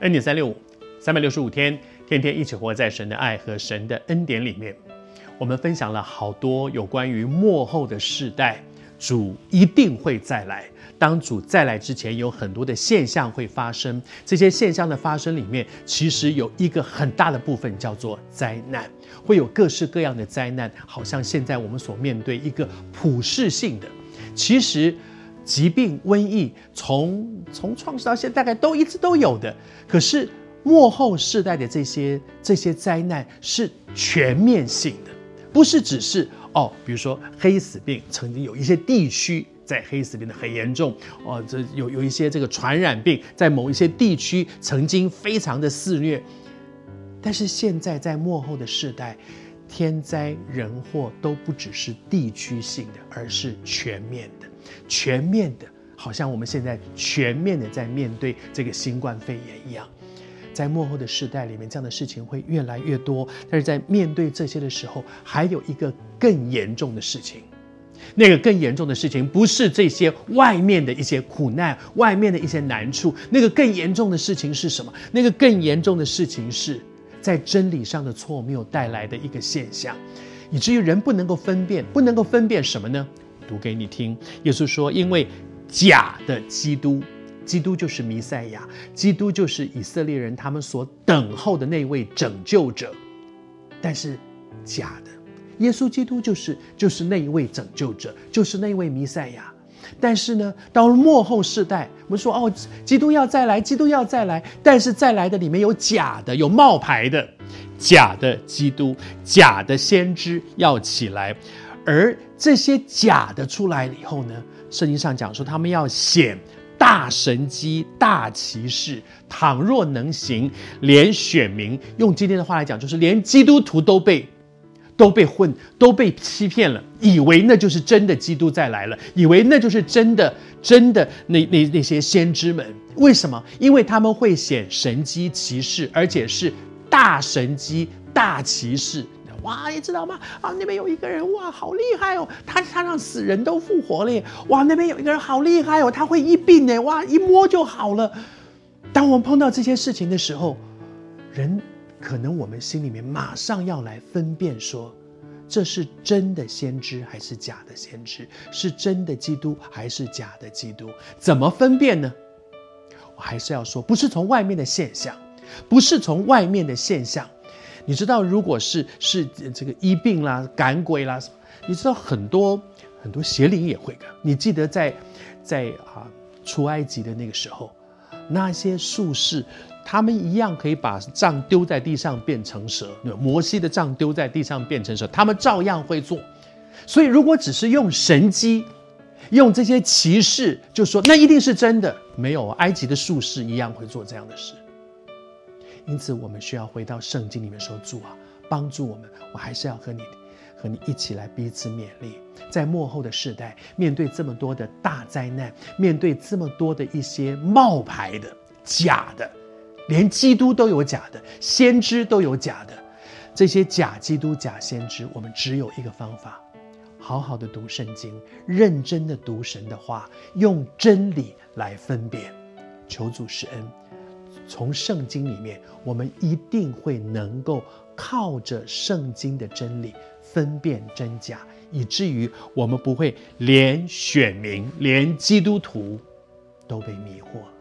恩典三六五，三百六十五天，天天一起活在神的爱和神的恩典里面。我们分享了好多有关于末后的世代，主一定会再来。当主再来之前，有很多的现象会发生。这些现象的发生里面，其实有一个很大的部分叫做灾难，会有各式各样的灾难，好像现在我们所面对一个普世性的。其实，疾病、瘟疫从从创世到现在，大概都一直都有的。可是末后世代的这些这些灾难是全面性的。不是只是哦，比如说黑死病，曾经有一些地区在黑死病的很严重哦，这有有一些这个传染病在某一些地区曾经非常的肆虐，但是现在在末后的世代，天灾人祸都不只是地区性的，而是全面的，全面的，好像我们现在全面的在面对这个新冠肺炎一样。在末后的世代里面，这样的事情会越来越多。但是在面对这些的时候，还有一个更严重的事情。那个更严重的事情，不是这些外面的一些苦难、外面的一些难处。那个更严重的事情是什么？那个更严重的事情是在真理上的错谬带来的一个现象，以至于人不能够分辨，不能够分辨什么呢？读给你听。耶稣说：“因为假的基督。”基督就是弥赛亚，基督就是以色列人他们所等候的那位拯救者，但是假的，耶稣基督就是就是那一位拯救者，就是那位弥赛亚。但是呢，到了末后世代，我们说哦，基督要再来，基督要再来，但是再来的里面有假的，有冒牌的，假的基督，假的先知要起来，而这些假的出来了以后呢，圣经上讲说他们要显。大神机、大骑士，倘若能行，连选民用今天的话来讲，就是连基督徒都被都被混、都被欺骗了，以为那就是真的基督再来了，以为那就是真的真的那那那些先知们。为什么？因为他们会显神机骑士，而且是大神机、大骑士。哇，你知道吗？啊，那边有一个人，哇，好厉害哦！他他让死人都复活了耶。哇，那边有一个人好厉害哦，他会医病呢。哇，一摸就好了。当我们碰到这些事情的时候，人可能我们心里面马上要来分辨说，这是真的先知还是假的先知？是真的基督还是假的基督？怎么分辨呢？我还是要说，不是从外面的现象，不是从外面的现象。你知道，如果是是这个医病啦、赶鬼啦，你知道很多很多邪灵也会的。你记得在在啊出埃及的那个时候，那些术士他们一样可以把杖丢在地上变成蛇，摩西的杖丢在地上变成蛇，他们照样会做。所以，如果只是用神迹、用这些奇事，就说那一定是真的，没有埃及的术士一样会做这样的事。因此，我们需要回到圣经里面说：“主啊，帮助我们！我还是要和你，和你一起来彼此勉励。在末后的世代，面对这么多的大灾难，面对这么多的一些冒牌的、假的，连基督都有假的，先知都有假的，这些假基督、假先知，我们只有一个方法：好好的读圣经，认真的读神的话，用真理来分辨。求主施恩。”从圣经里面，我们一定会能够靠着圣经的真理分辨真假，以至于我们不会连选民、连基督徒都被迷惑。